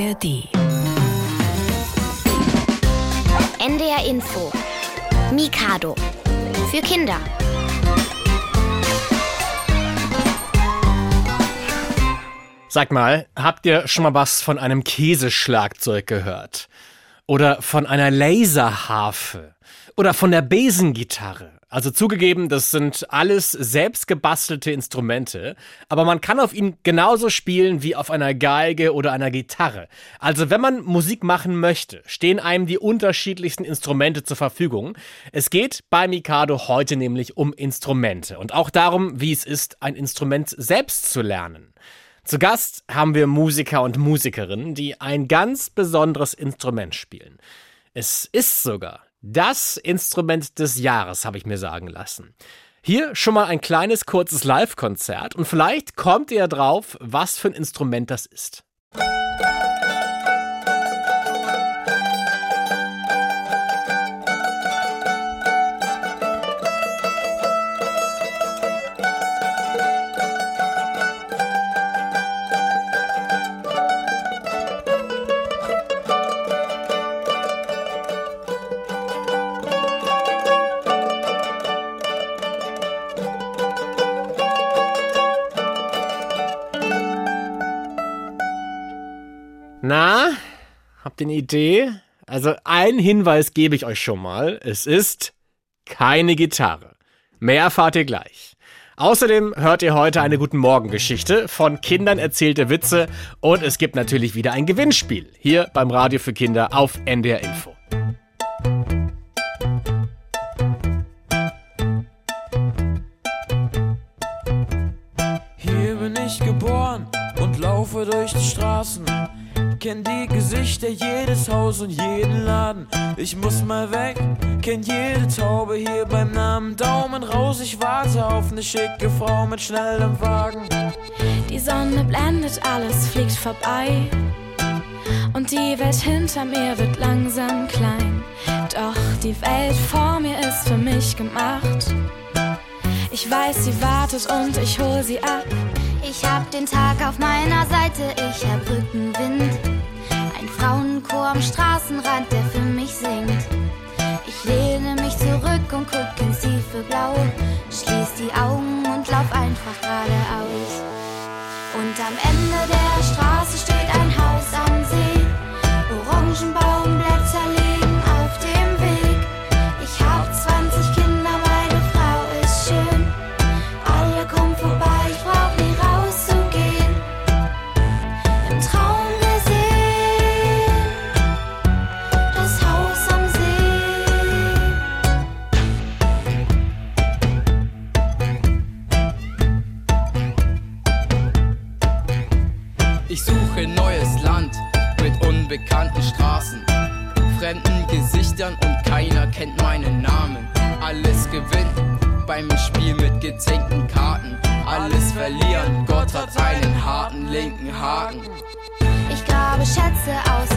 ARD. NDR Info. Mikado. Für Kinder. Sag mal, habt ihr schon mal was von einem Käseschlagzeug gehört? Oder von einer Laserharfe? Oder von der Besengitarre? Also zugegeben, das sind alles selbstgebastelte Instrumente, aber man kann auf ihnen genauso spielen wie auf einer Geige oder einer Gitarre. Also wenn man Musik machen möchte, stehen einem die unterschiedlichsten Instrumente zur Verfügung. Es geht bei Mikado heute nämlich um Instrumente und auch darum, wie es ist, ein Instrument selbst zu lernen. Zu Gast haben wir Musiker und Musikerinnen, die ein ganz besonderes Instrument spielen. Es ist sogar das Instrument des Jahres, habe ich mir sagen lassen. Hier schon mal ein kleines, kurzes Live-Konzert und vielleicht kommt ihr drauf, was für ein Instrument das ist. Na, habt ihr eine Idee? Also einen Hinweis gebe ich euch schon mal. Es ist keine Gitarre. Mehr erfahrt ihr gleich. Außerdem hört ihr heute eine Guten Morgen Geschichte von Kindern erzählte Witze und es gibt natürlich wieder ein Gewinnspiel hier beim Radio für Kinder auf NDR Info. Hier bin ich geboren und laufe durch die Straßen. Kenn die Gesichter, jedes Haus und jeden Laden. Ich muss mal weg, kenn jede Taube hier beim Namen. Daumen raus, ich warte auf ne schicke Frau mit schnellem Wagen. Die Sonne blendet, alles fliegt vorbei. Und die Welt hinter mir wird langsam klein. Doch die Welt vor mir ist für mich gemacht. Ich weiß, sie wartet und ich hol sie ab. Ich hab den Tag auf meiner Seite, ich hab Rückenwind. Frauenchor am Straßenrand, der für mich singt. Ich lehne mich zurück und guck ins tiefe Blau. Schließ die Augen und lauf einfach geradeaus. Und am Ende der Straße Gesichtern und keiner kennt meinen Namen. Alles gewinnen beim Spiel mit gezinkten Karten. Alles verlieren, Gott hat einen harten linken Haken. Ich grabe Schätze aus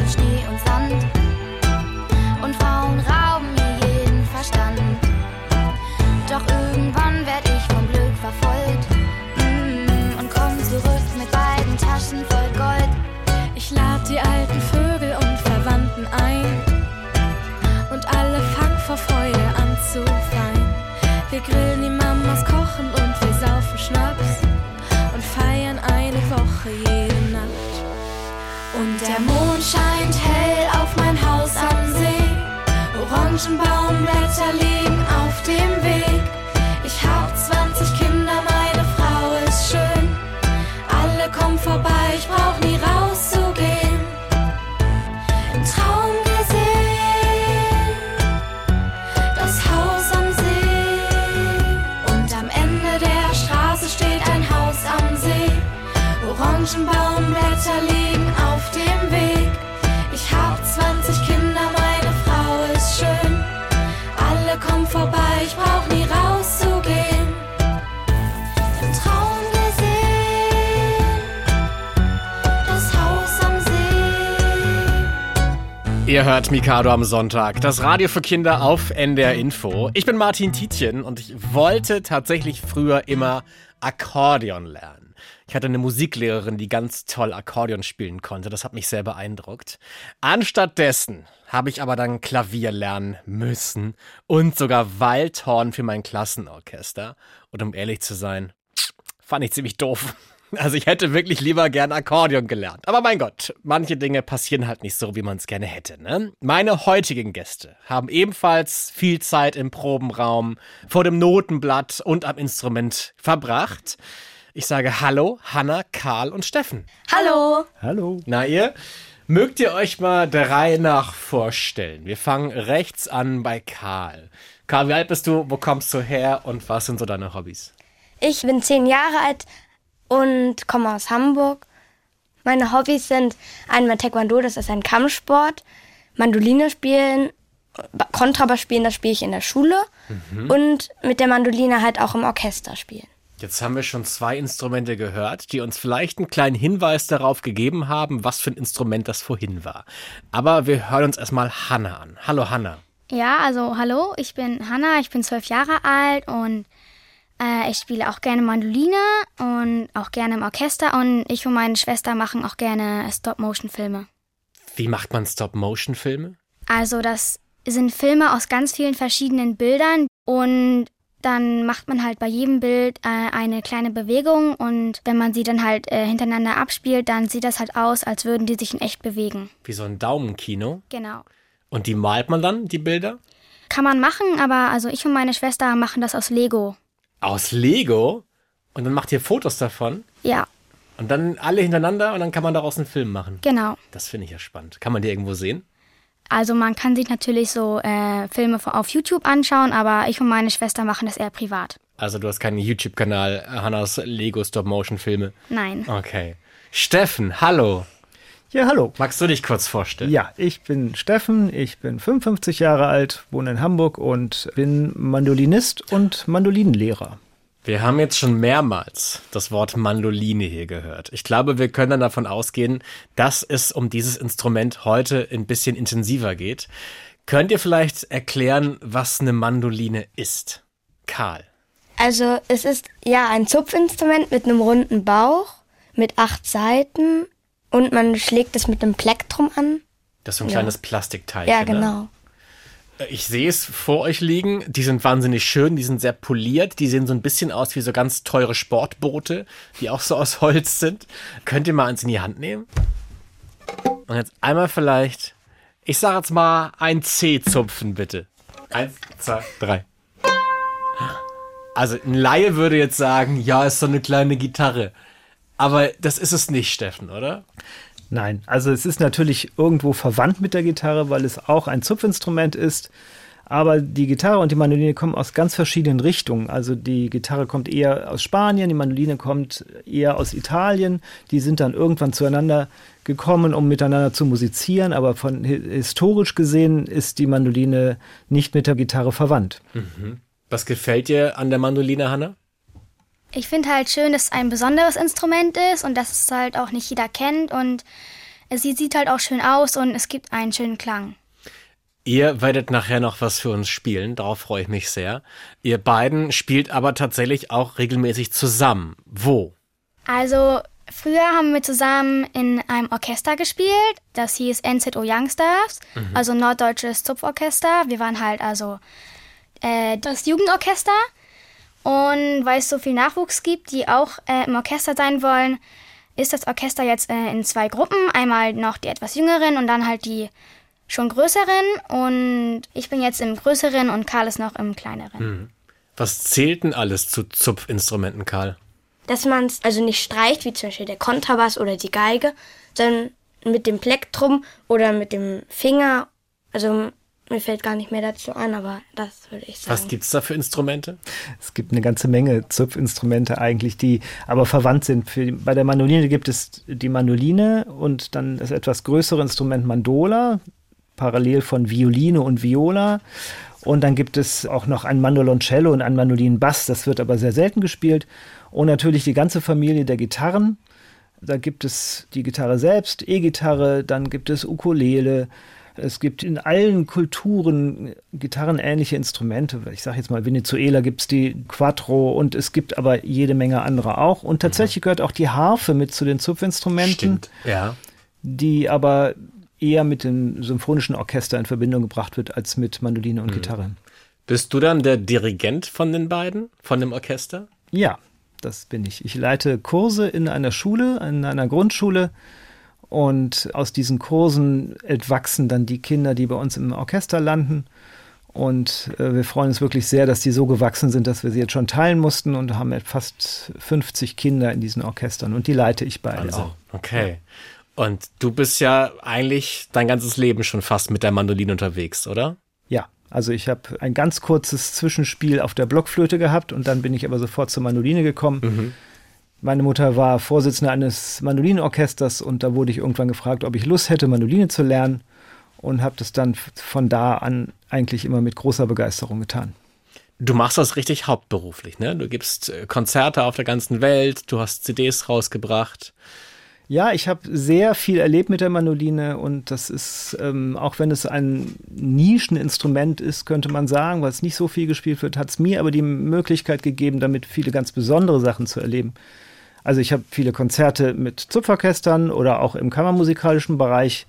Orangenbaumblätter liegen auf dem Weg. Ihr hört Mikado am Sonntag, das Radio für Kinder auf NDR Info. Ich bin Martin Tietjen und ich wollte tatsächlich früher immer Akkordeon lernen. Ich hatte eine Musiklehrerin, die ganz toll Akkordeon spielen konnte. Das hat mich sehr beeindruckt. Anstattdessen habe ich aber dann Klavier lernen müssen und sogar Waldhorn für mein Klassenorchester. Und um ehrlich zu sein, fand ich ziemlich doof. Also ich hätte wirklich lieber gern Akkordeon gelernt. Aber mein Gott, manche Dinge passieren halt nicht so, wie man es gerne hätte. Ne? Meine heutigen Gäste haben ebenfalls viel Zeit im Probenraum, vor dem Notenblatt und am Instrument verbracht. Ich sage Hallo, Hanna, Karl und Steffen. Hallo. Hallo. Na ihr? Mögt ihr euch mal der Reihe nach vorstellen? Wir fangen rechts an bei Karl. Karl, wie alt bist du? Wo kommst du her? Und was sind so deine Hobbys? Ich bin zehn Jahre alt und komme aus Hamburg. Meine Hobbys sind einmal Taekwondo, das ist ein Kampfsport, Mandoline spielen, Kontrabass spielen, das spiele ich in der Schule und mit der Mandoline halt auch im Orchester spielen. Jetzt haben wir schon zwei Instrumente gehört, die uns vielleicht einen kleinen Hinweis darauf gegeben haben, was für ein Instrument das vorhin war. Aber wir hören uns erstmal Hanna an. Hallo Hanna. Ja, also hallo, ich bin Hanna, ich bin zwölf Jahre alt und äh, ich spiele auch gerne Mandoline und auch gerne im Orchester und ich und meine Schwester machen auch gerne Stop-Motion-Filme. Wie macht man Stop-Motion-Filme? Also das sind Filme aus ganz vielen verschiedenen Bildern und dann macht man halt bei jedem Bild äh, eine kleine Bewegung und wenn man sie dann halt äh, hintereinander abspielt, dann sieht das halt aus, als würden die sich in echt bewegen. Wie so ein Daumenkino. Genau. Und die malt man dann, die Bilder? Kann man machen, aber also ich und meine Schwester machen das aus Lego. Aus Lego? Und dann macht ihr Fotos davon? Ja, Und dann alle hintereinander und dann kann man daraus einen Film machen. genau. Das finde ich ja spannend. Kann man die irgendwo sehen? Also man kann sich natürlich so äh, Filme auf YouTube anschauen, aber ich und meine Schwester machen das eher privat. Also du hast keinen YouTube-Kanal, Hannas Lego Stop-Motion-Filme. Nein. Okay. Steffen, hallo. Ja, hallo. Magst du dich kurz vorstellen? Ja, ich bin Steffen, ich bin 55 Jahre alt, wohne in Hamburg und bin Mandolinist und Mandolinenlehrer. Wir haben jetzt schon mehrmals das Wort Mandoline hier gehört. Ich glaube, wir können dann davon ausgehen, dass es um dieses Instrument heute ein bisschen intensiver geht. Könnt ihr vielleicht erklären, was eine Mandoline ist? Karl. Also es ist ja ein Zupfinstrument mit einem runden Bauch, mit acht Saiten und man schlägt es mit einem Plektrum an. Das ist so ein Ja. kleines Plastikteilchen. Ja, Ne? genau. Ich sehe es vor euch liegen. Die sind wahnsinnig schön, die sind sehr poliert. Die sehen so ein bisschen aus wie so ganz teure Sportboote, die auch so aus Holz sind. Könnt ihr mal eins in die Hand nehmen? Und jetzt einmal vielleicht, ich sage jetzt mal ein C zupfen, bitte. Eins, zwei, drei. Also ein Laie würde jetzt sagen, ja, ist so eine kleine Gitarre. Aber das ist es nicht, Steffen, oder? Nein, also es ist natürlich irgendwo verwandt mit der Gitarre, weil es auch ein Zupfinstrument ist. Aber die Gitarre und die Mandoline kommen aus ganz verschiedenen Richtungen. Also die Gitarre kommt eher aus Spanien, die Mandoline kommt eher aus Italien. Die sind dann irgendwann zueinander gekommen, um miteinander zu musizieren. Aber von hi- historisch gesehen ist die Mandoline nicht mit der Gitarre verwandt. Was gefällt dir an der Mandoline, Hanna? Ich finde halt schön, dass es ein besonderes Instrument ist und dass es halt auch nicht jeder kennt und es sieht, halt auch schön aus und es gibt einen schönen Klang. Ihr werdet nachher noch was für uns spielen, darauf freue ich mich sehr. Ihr beiden spielt aber tatsächlich auch regelmäßig zusammen. Wo? Also früher haben wir zusammen in einem Orchester gespielt, das hieß NZO Youngsters, also Norddeutsches Zupforchester. Wir waren halt also äh, das Jugendorchester und weil es so viel Nachwuchs gibt, die auch äh, im Orchester sein wollen, ist das Orchester jetzt äh, in zwei Gruppen. Einmal noch die etwas jüngeren und dann halt die schon größeren. Und ich bin jetzt im größeren und Karl ist noch im kleineren. Was zählt denn alles zu Zupfinstrumenten, Karl? Dass man es also nicht streicht, wie zum Beispiel der Kontrabass oder die Geige, sondern mit dem Plektrum oder mit dem Finger. Also mir fällt gar nicht mehr dazu an, aber das würde ich sagen. Was gibt's da für Instrumente? Es gibt eine ganze Menge Zupfinstrumente eigentlich, die aber verwandt sind. Für, bei der Mandoline gibt es die Mandoline und dann das etwas größere Instrument Mandola, parallel von Violine und Viola. Und dann gibt es auch noch ein Mandoloncello und ein Mandolinenbass, das wird aber sehr selten gespielt. Und natürlich die ganze Familie der Gitarren. Da gibt es die Gitarre selbst, E-Gitarre, dann gibt es Ukulele, Es gibt in allen Kulturen gitarrenähnliche Instrumente. Ich sage jetzt mal, Venezuela gibt es die Quattro und es gibt aber jede Menge andere auch. Und tatsächlich gehört auch die Harfe mit zu den Zupfinstrumenten, Stimmt. Ja. die aber eher mit dem symphonischen Orchester in Verbindung gebracht wird als mit Mandoline und Gitarre. Bist du dann der Dirigent von den beiden, von dem Orchester? Ja, das bin ich. Ich leite Kurse in einer Schule, in einer Grundschule. Und aus diesen Kursen entwachsen dann die Kinder, die bei uns im Orchester landen. Und äh, wir freuen uns wirklich sehr, dass die so gewachsen sind, dass wir sie jetzt schon teilen mussten und haben jetzt fast 50 Kinder in diesen Orchestern. Und die leite ich beide Also, auch. okay. Und du bist ja eigentlich dein ganzes Leben schon fast mit der Mandoline unterwegs, oder? Ja, also ich habe ein ganz kurzes Zwischenspiel auf der Blockflöte gehabt und dann bin ich aber sofort zur Mandoline gekommen. Meine Mutter war Vorsitzende eines Mandolinenorchesters und da wurde ich irgendwann gefragt, ob ich Lust hätte, Mandoline zu lernen und habe das dann von da an eigentlich immer mit großer Begeisterung getan. Du machst das richtig hauptberuflich, ne? Du gibst äh, Konzerte auf der ganzen Welt, du hast CDs rausgebracht. Ja, ich habe sehr viel erlebt mit der Mandoline und das ist, ähm, auch wenn es ein Nischeninstrument ist, könnte man sagen, weil es nicht so viel gespielt wird, hat es mir aber die Möglichkeit gegeben, damit viele ganz besondere Sachen zu erleben. Also ich habe viele Konzerte mit Zupforchestern oder auch im kammermusikalischen Bereich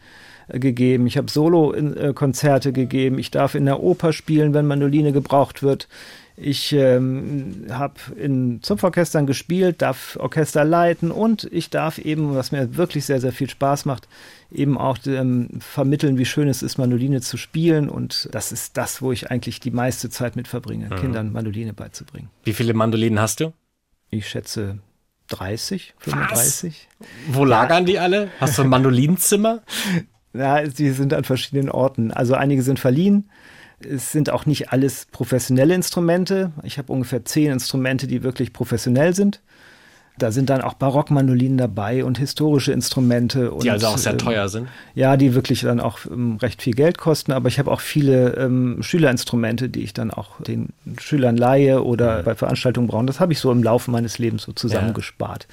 äh, gegeben. Ich habe Solo-Konzerte gegeben. Ich darf in der Oper spielen, wenn Mandoline gebraucht wird. Ich ähm, habe in Zupforchestern gespielt, darf Orchester leiten und ich darf eben, was mir wirklich sehr, sehr viel Spaß macht, eben auch ähm, vermitteln, wie schön es ist, Mandoline zu spielen. Und das ist das, wo ich eigentlich die meiste Zeit mit verbringe, Kindern Mandoline beizubringen. Wie viele Mandolinen hast du? Ich schätze 30, 35. Wo lagern die alle? Hast du ein Mandolinenzimmer? Ja, sie sind an verschiedenen Orten. Also einige sind verliehen. Es sind auch nicht alles professionelle Instrumente. Ich habe ungefähr zehn Instrumente, die wirklich professionell sind. Da sind dann auch Barockmandolinen dabei und historische Instrumente. Und, Die also auch sehr ähm, teuer sind. Ja, die wirklich dann auch ähm, recht viel Geld kosten. Aber ich habe auch viele ähm, Schülerinstrumente, die ich dann auch den Schülern leihe oder bei Veranstaltungen brauche. Das habe ich so im Laufe meines Lebens so zusammengespart.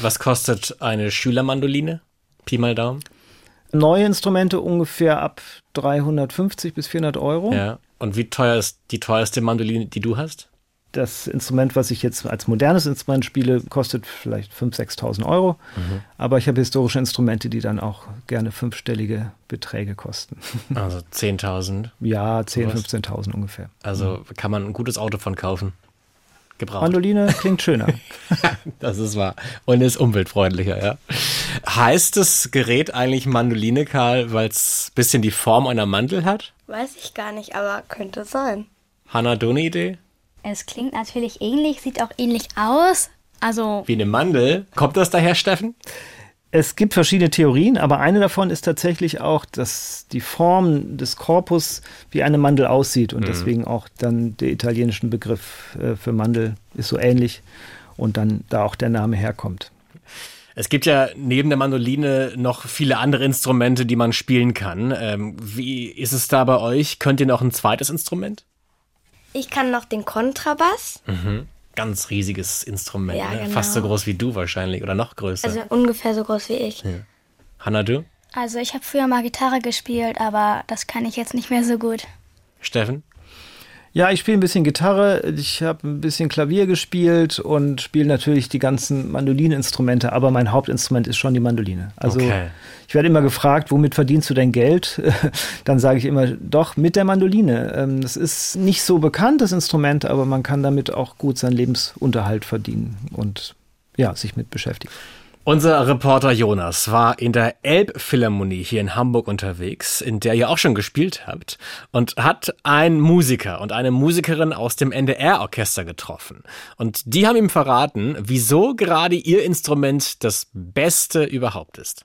Was kostet eine Schülermandoline? Pi mal Daumen. Neue Instrumente ungefähr ab 350 bis 400 Euro. Ja. Und wie teuer ist die teuerste Mandoline, die du hast? Das Instrument, was ich jetzt als modernes Instrument spiele, kostet vielleicht 5.000, 6.000 Euro. Aber ich habe historische Instrumente, die dann auch gerne fünfstellige Beträge kosten. Also 10.000. Ja, 10.000, Sowas. 15.000 ungefähr. Also kann man ein gutes Auto von kaufen. Gebraucht. Mandoline klingt schöner. Das ist wahr. Und ist umweltfreundlicher, ja. Heißt das Gerät eigentlich Mandoline, Karl, weil es ein bisschen die Form einer Mandel hat? Weiß ich gar nicht, aber könnte sein. Hanna, du eine Idee? Es klingt natürlich ähnlich, sieht auch ähnlich aus. Also, Wie eine Mandel. Kommt das daher, Steffen? Es gibt verschiedene Theorien, aber eine davon ist tatsächlich auch, dass die Form des Korpus wie eine Mandel aussieht und deswegen auch dann der italienische Begriff äh, für Mandel ist so ähnlich und dann da auch der Name herkommt. Es gibt ja neben der Mandoline noch viele andere Instrumente, die man spielen kann. Ähm, wie ist es da bei euch? Könnt ihr noch ein zweites Instrument? Ich kann noch den Kontrabass, Ganz riesiges Instrument, Ja, ne? genau. fast so groß wie du wahrscheinlich oder noch größer. also ungefähr so groß wie ich. Hanna, du? also ich habe früher mal Gitarre gespielt, aber das kann ich jetzt nicht mehr so gut. Steffen? Ja, ich spiele ein bisschen Gitarre, ich habe ein bisschen Klavier gespielt und spiele natürlich die ganzen Mandolininstrumente, aber mein Hauptinstrument ist schon die Mandoline. Also Okay. ich werde immer gefragt, womit verdienst du dein Geld? Dann sage ich immer, doch, mit der Mandoline. Ähm, Das ist nicht so bekannt, das Instrument, aber man kann damit auch gut seinen Lebensunterhalt verdienen und ja, sich mit beschäftigen. Unser Reporter Jonas war in der Elbphilharmonie hier in Hamburg unterwegs, in der ihr auch schon gespielt habt, und hat einen Musiker und eine Musikerin aus dem NDR-Orchester getroffen. Und die haben ihm verraten, wieso gerade ihr Instrument das Beste überhaupt ist.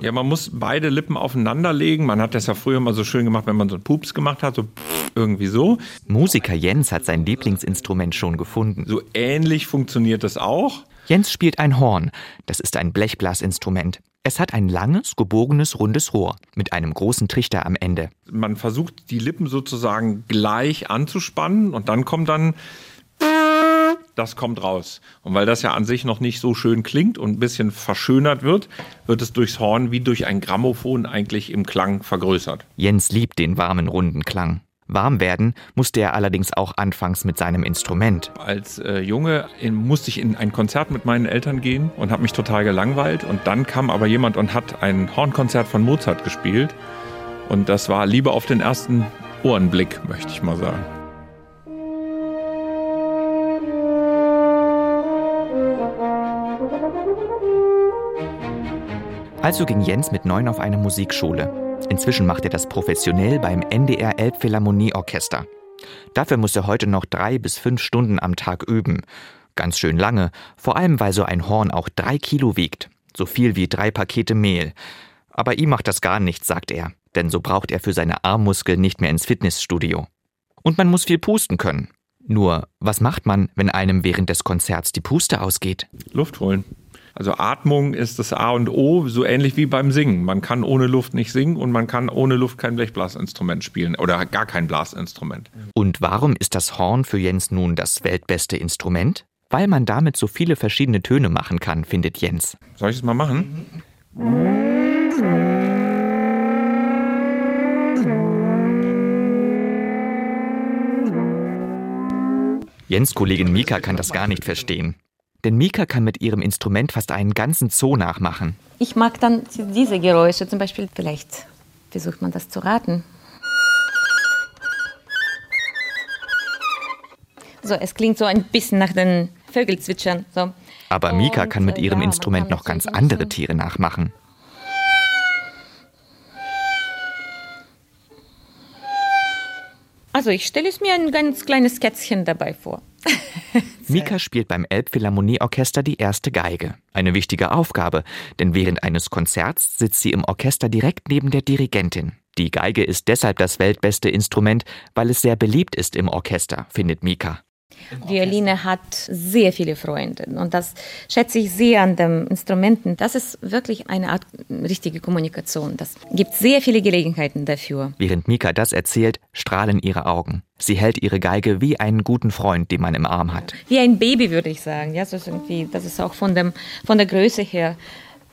Ja, man muss beide Lippen aufeinander legen. Man hat das ja früher mal so schön gemacht, wenn man so einen Pups gemacht hat, so pff, irgendwie so. Musiker Jens hat sein Lieblingsinstrument schon gefunden. So ähnlich funktioniert das auch. Jens spielt ein Horn. Das ist ein Blechblasinstrument. Es hat ein langes, gebogenes, rundes Rohr mit einem großen Trichter am Ende. Man versucht, die Lippen sozusagen gleich anzuspannen und dann kommt dann das kommt raus. Und weil das ja an sich noch nicht so schön klingt und ein bisschen verschönert wird, wird es durchs Horn wie durch ein Grammophon eigentlich im Klang vergrößert. Jens liebt den warmen, runden Klang. Warm werden musste er allerdings auch anfangs mit seinem Instrument. Als äh, Junge in, musste ich in ein Konzert mit meinen Eltern gehen und habe mich total gelangweilt. Und dann kam aber jemand und hat ein Hornkonzert von Mozart gespielt. Und das war Liebe auf den ersten Ohrenblick, möchte ich mal sagen. Also ging Jens mit neun auf eine Musikschule. Inzwischen macht er das professionell beim NDR Elbphilharmonieorchester. Dafür muss er heute noch drei bis fünf Stunden am Tag üben. Ganz schön lange, vor allem weil so ein Horn auch drei Kilo wiegt. So viel wie drei Pakete Mehl. Aber ihm macht das gar nichts, sagt er, denn so braucht er für seine Armmuskeln nicht mehr ins Fitnessstudio. Und man muss viel pusten können. Nur, was macht man, wenn einem während des Konzerts die Puste ausgeht? Luft holen. Also Atmung ist das A und O, so ähnlich wie beim Singen. Man kann ohne Luft nicht singen und man kann ohne Luft kein Blechblasinstrument spielen oder gar kein Blasinstrument. Und warum ist das Horn für Jens nun das weltbeste Instrument? Weil man damit so viele verschiedene Töne machen kann, findet Jens. Soll ich es mal machen? Jens Kollegin Mika kann das gar nicht verstehen. Denn Mika kann mit ihrem Instrument fast einen ganzen Zoo nachmachen. Ich mag dann diese Geräusche, zum Beispiel, vielleicht versucht man das zu raten. So, es klingt so ein bisschen nach den Vögelzwitschern. So. Aber Mika kann mit ihrem ja, Instrument noch ganz andere Tiere nachmachen. Also ich stelle es mir ein ganz kleines Kätzchen dabei vor. Mika spielt beim Elbphilharmonieorchester die erste Geige. Eine wichtige Aufgabe, denn während eines Konzerts sitzt sie im Orchester direkt neben der Dirigentin. Die Geige ist deshalb das weltbeste Instrument, weil es sehr beliebt ist im Orchester, findet Mika. Violine hat sehr viele Freunde und das schätze ich sehr an den Instrumenten. Das ist wirklich eine Art richtige Kommunikation. Das gibt sehr viele Gelegenheiten dafür. Während Mika das erzählt, strahlen ihre Augen. Sie hält ihre Geige wie einen guten Freund, den man im Arm hat. Wie ein Baby würde ich sagen. Ja, so ist irgendwie, das ist auch von, dem, von der Größe her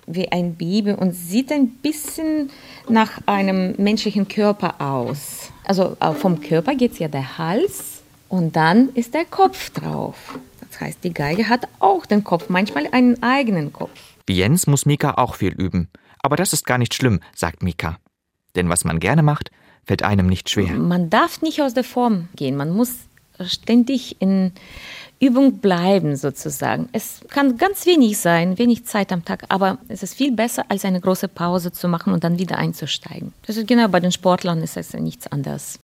wie ein Baby und sieht ein bisschen nach einem menschlichen Körper aus. Also äh, vom Körper geht es ja der Hals und dann ist der Kopf drauf. Das heißt, die Geige hat auch den Kopf, manchmal einen eigenen Kopf. Wie Jens muss Mika auch viel üben. Aber das ist gar nicht schlimm, sagt Mika. Denn was man gerne macht, fällt einem nicht schwer. Man darf nicht aus der Form gehen. Man muss ständig in Übung bleiben, sozusagen. Es kann ganz wenig sein, wenig Zeit am Tag, aber es ist viel besser, als eine große Pause zu machen und dann wieder einzusteigen. Das ist genau bei den Sportlern ist es nichts anderes.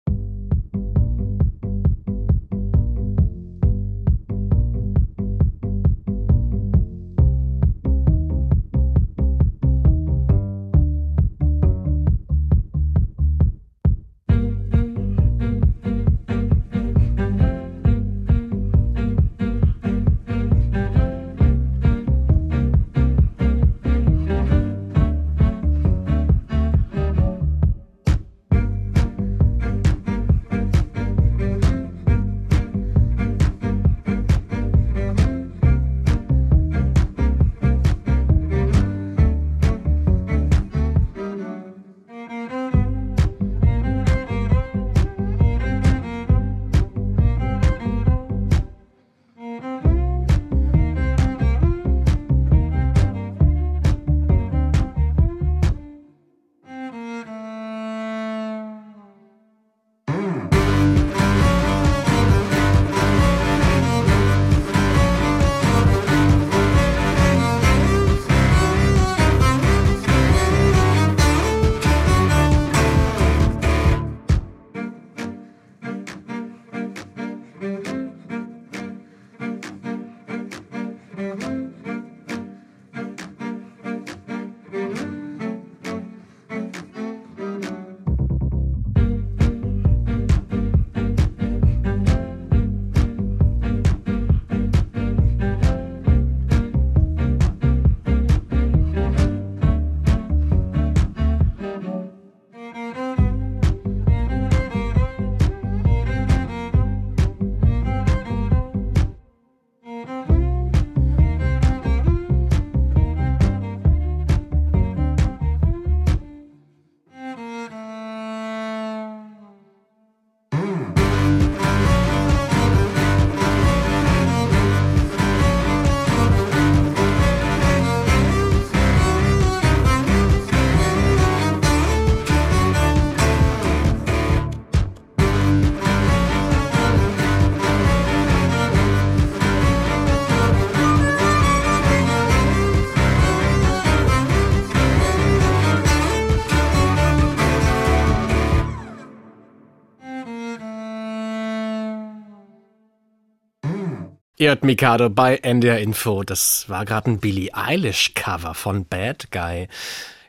Ihr hört Mikado bei NDR Info. Das war gerade ein Billie Eilish-Cover von Bad Guy.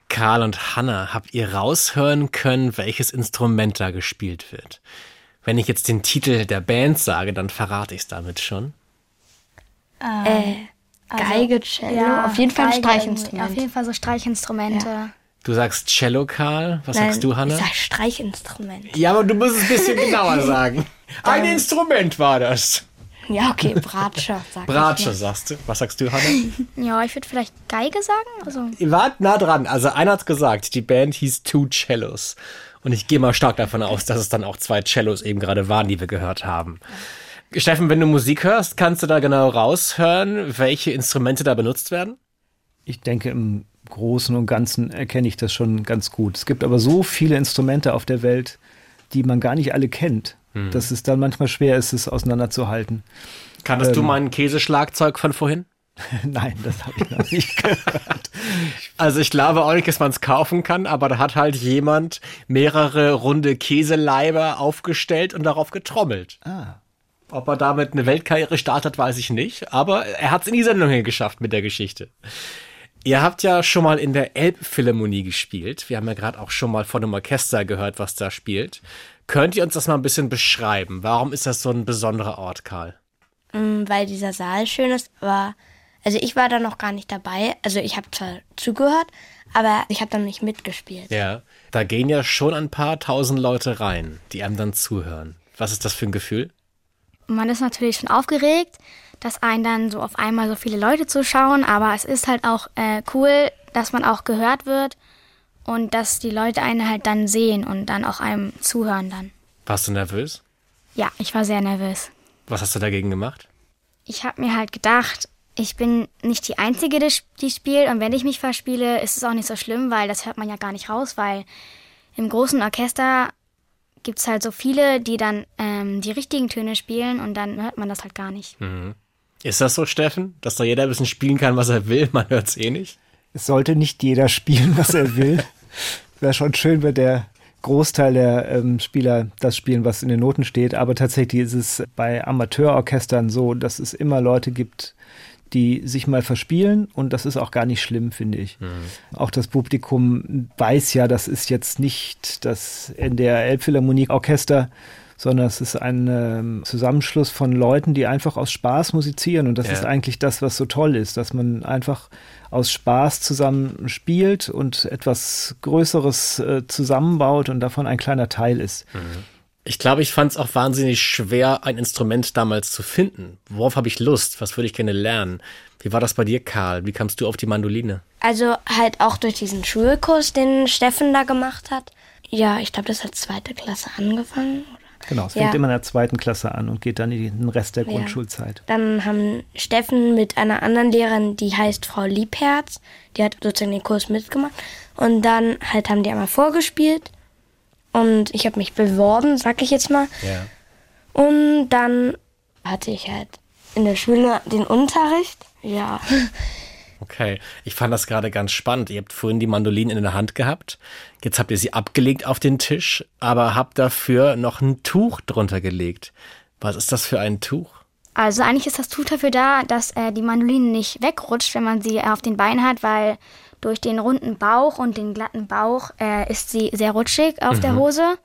Karl und Hannah, habt ihr raushören können, welches Instrument da gespielt wird? Wenn ich jetzt den Titel der Band sage, dann verrate ich es damit schon. Äh, Geige, Cello, auf jeden Fall ein Geige Streichinstrument. Auf jeden Fall so Streichinstrumente. Du sagst Cello, Karl. Was Nein, sagst du, Hannah? Ich sag Streichinstrument. Ja, aber du musst es ein bisschen genauer sagen. Ein Instrument war das. Ja, okay, Bratsche, sag Bratsche, ich. sagst du. Was sagst du, Hannah? Ja, ich würde vielleicht Geige sagen. Also, Ihr wart nah dran. Also einer hat's gesagt, die Band hieß Two Cellos. Und ich gehe mal stark davon aus, dass es dann auch zwei Cellos eben gerade waren, die wir gehört haben. Steffen, wenn du Musik hörst, kannst du da genau raushören, welche Instrumente da benutzt werden? Ich denke, im Großen und Ganzen erkenne ich das schon ganz gut. Es gibt aber so viele Instrumente auf der Welt, die man gar nicht alle kennt, dass es dann manchmal schwer ist, es auseinanderzuhalten. Kanntest du Ähm. mein Käseschlagzeug von vorhin? Nein, das habe ich noch nicht gehört. Also ich glaube auch nicht, dass man es kaufen kann, aber da hat halt jemand mehrere runde Käseleiber aufgestellt und darauf getrommelt. Ah. Ob er damit eine Weltkarriere startet, weiß ich nicht, aber er hat es in die Sendung hier geschafft mit der Geschichte. Ihr habt ja schon mal in der Elbphilharmonie gespielt. Wir haben ja gerade auch schon mal von einem Orchester gehört, was da spielt. Könnt ihr uns das mal ein bisschen beschreiben? Warum ist das so ein besonderer Ort, Karl? Mm, Weil dieser Saal schön ist, aber also ich war da noch gar nicht dabei. Also ich habe zwar zugehört, aber ich habe dann nicht mitgespielt. Ja. Da gehen ja schon ein paar tausend Leute rein, die einem dann zuhören. Was ist das für ein Gefühl? man ist natürlich schon aufgeregt, dass einen dann so auf einmal so viele Leute zuschauen, aber es ist halt auch äh, cool, dass man auch gehört wird und dass die Leute einen halt dann sehen und dann auch einem zuhören dann. Warst du nervös? Ja, ich war sehr nervös. Was hast du dagegen gemacht? Ich habe mir halt gedacht, ich bin nicht die Einzige, die, die spielt und wenn ich mich verspiele, ist es auch nicht so schlimm, weil das hört man ja gar nicht raus, weil im großen Orchester gibt es halt so viele, die dann ähm, die richtigen Töne spielen und dann hört man das halt gar nicht. Ist das so, Steffen? Dass da jeder ein bisschen spielen kann, was er will? Man hört es eh nicht. Es sollte nicht jeder spielen, was er will. Wäre schon schön, wenn der Großteil der ähm, Spieler das spielen, was in den Noten steht. Aber tatsächlich ist es bei Amateurorchestern so, dass es immer Leute gibt, die sich mal verspielen und das ist auch gar nicht schlimm, finde ich. Auch das Publikum weiß ja, das ist jetzt nicht das NDR Elbphilharmonie Orchester, sondern es ist ein ähm, Zusammenschluss von Leuten, die einfach aus Spaß musizieren und das Ja. ist eigentlich das, was so toll ist, dass man einfach aus Spaß zusammen spielt und etwas Größeres äh, zusammenbaut und davon ein kleiner Teil ist. Ich glaube, ich fand es auch wahnsinnig schwer, ein Instrument damals zu finden. Worauf habe ich Lust? Was würde ich gerne lernen? Wie war das bei dir, Karl? Wie kamst du auf die Mandoline? Also halt auch durch diesen Schulkurs, den Steffen da gemacht hat. Ja, ich glaube, das hat zweite Klasse angefangen. Genau, es Ja. fängt immer in der zweiten Klasse an und geht dann in den Rest der Ja. Grundschulzeit. Dann haben Steffen mit einer anderen Lehrerin, die heißt Frau Liebherz, die hat sozusagen den Kurs mitgemacht. Und dann halt haben die einmal vorgespielt. Und ich habe mich beworben, sag ich jetzt mal. Ja. Und dann hatte ich halt in der Schule den Unterricht. Ja. Okay, ich fand das gerade ganz spannend. Ihr habt vorhin die Mandoline in der Hand gehabt. Jetzt habt ihr sie abgelegt auf den Tisch, aber habt dafür noch ein Tuch drunter gelegt. Was ist das für ein Tuch? Also eigentlich ist das Tuch dafür da, dass äh, die Mandoline nicht wegrutscht, wenn man sie auf den Beinen hat, weil durch den runden Bauch und den glatten Bauch äh, ist sie sehr rutschig auf der Hose.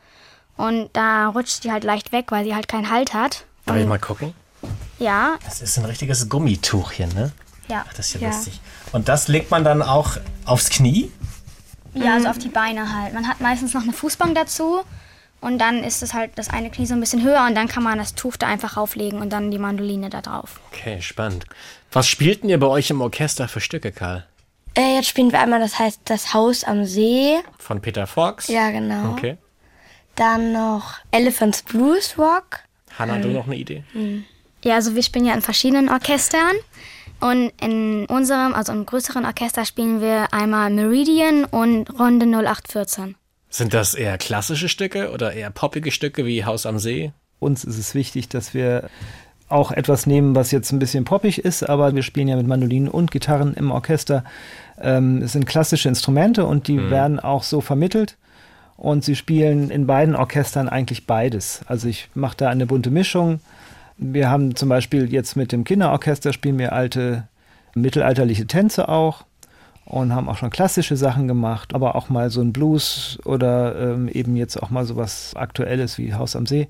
Und da rutscht sie halt leicht weg, weil sie halt keinen Halt hat. Darf ich mal gucken? Ja, Das ist ein richtiges Gummituchchen, ne? Ja. Ach, das ist ja, ja. lustig. Und das legt man dann auch aufs Knie? Ja, also auf die Beine halt. Man hat meistens noch eine Fußbank dazu. Und dann ist es halt das eine Knie so ein bisschen höher und dann kann man das Tuch da einfach rauflegen und dann die Mandoline da drauf. Okay, spannend. Was spielten ihr bei euch im Orchester für Stücke, Karl? Äh, jetzt spielen wir einmal, das heißt Das Haus am See. Von Peter Fox? Ja, genau. Okay. Dann noch Elephants Blues Rock. Hanna, du noch eine Idee? Ja, also wir spielen ja in verschiedenen Orchestern. Und in unserem, also im größeren Orchester, spielen wir einmal Meridian und Runde 0814. Sind das eher klassische Stücke oder eher poppige Stücke wie Haus am See? Uns ist es wichtig, dass wir auch etwas nehmen, was jetzt ein bisschen poppig ist, aber wir spielen ja mit Mandolinen und Gitarren im Orchester. Ähm, es sind klassische Instrumente und die werden auch so vermittelt. Und sie spielen in beiden Orchestern eigentlich beides. Also ich mache da eine bunte Mischung. Wir haben zum Beispiel jetzt mit dem Kinderorchester spielen wir alte mittelalterliche Tänze auch und haben auch schon klassische Sachen gemacht, aber auch mal so ein Blues oder ähm, eben jetzt auch mal so was Aktuelles wie Haus am See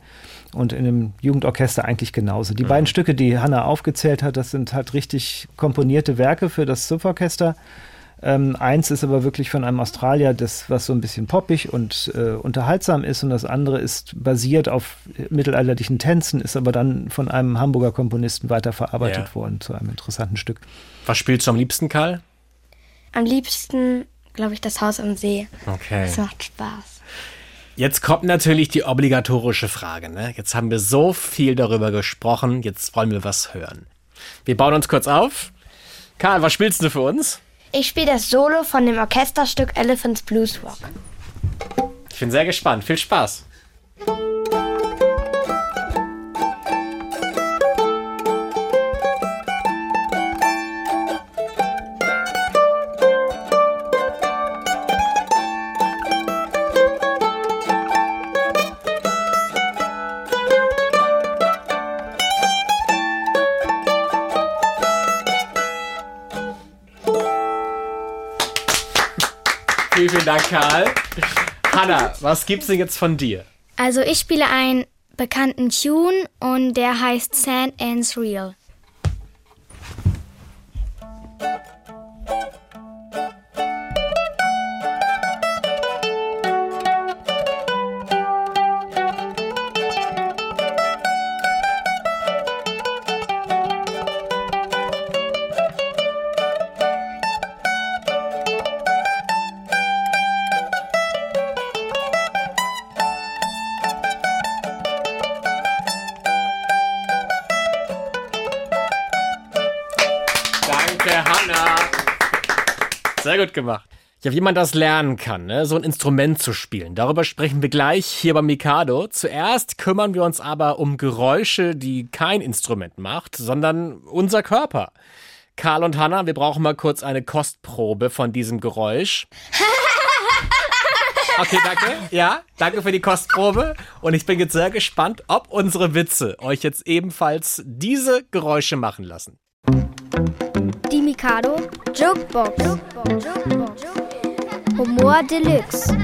und in einem Jugendorchester eigentlich genauso. Die beiden Stücke, die Hanna aufgezählt hat, das sind halt richtig komponierte Werke für das Sumpforchester. Ähm, eins ist aber wirklich von einem Australier, das was so ein bisschen poppig und äh, unterhaltsam ist und das andere ist basiert auf mittelalterlichen Tänzen, ist aber dann von einem Hamburger Komponisten weiterverarbeitet Ja. worden zu einem interessanten Stück. Was spielst du am liebsten, Karl? Am liebsten, glaube ich, das Haus am See. Okay. Das macht Spaß. Jetzt kommt natürlich die obligatorische Frage. Ne? Jetzt haben wir so viel darüber gesprochen, jetzt wollen wir was hören. Wir bauen uns kurz auf. Karl, was spielst du für uns? Ich spiele das Solo von dem Orchesterstück Elephants Blues Rock. Ich bin sehr gespannt. Viel Spaß. Vielen, Dank, Karl. Hanna, was gibt's denn jetzt von dir? Also ich spiele einen bekannten Tune und der heißt Sand Ends Real. Gemacht. Ja, wie man das lernen kann, ne? so ein Instrument zu spielen. Darüber sprechen wir gleich hier beim Mikado. Zuerst kümmern wir uns aber um Geräusche, die kein Instrument macht, sondern unser Körper. Karl und Hanna, wir brauchen mal kurz eine Kostprobe von diesem Geräusch. Okay, danke. Ja, danke für die Kostprobe. Und ich bin jetzt sehr gespannt, ob unsere Witze euch jetzt ebenfalls diese Geräusche machen lassen. Die Mikado Jokebox. Humor Deluxe.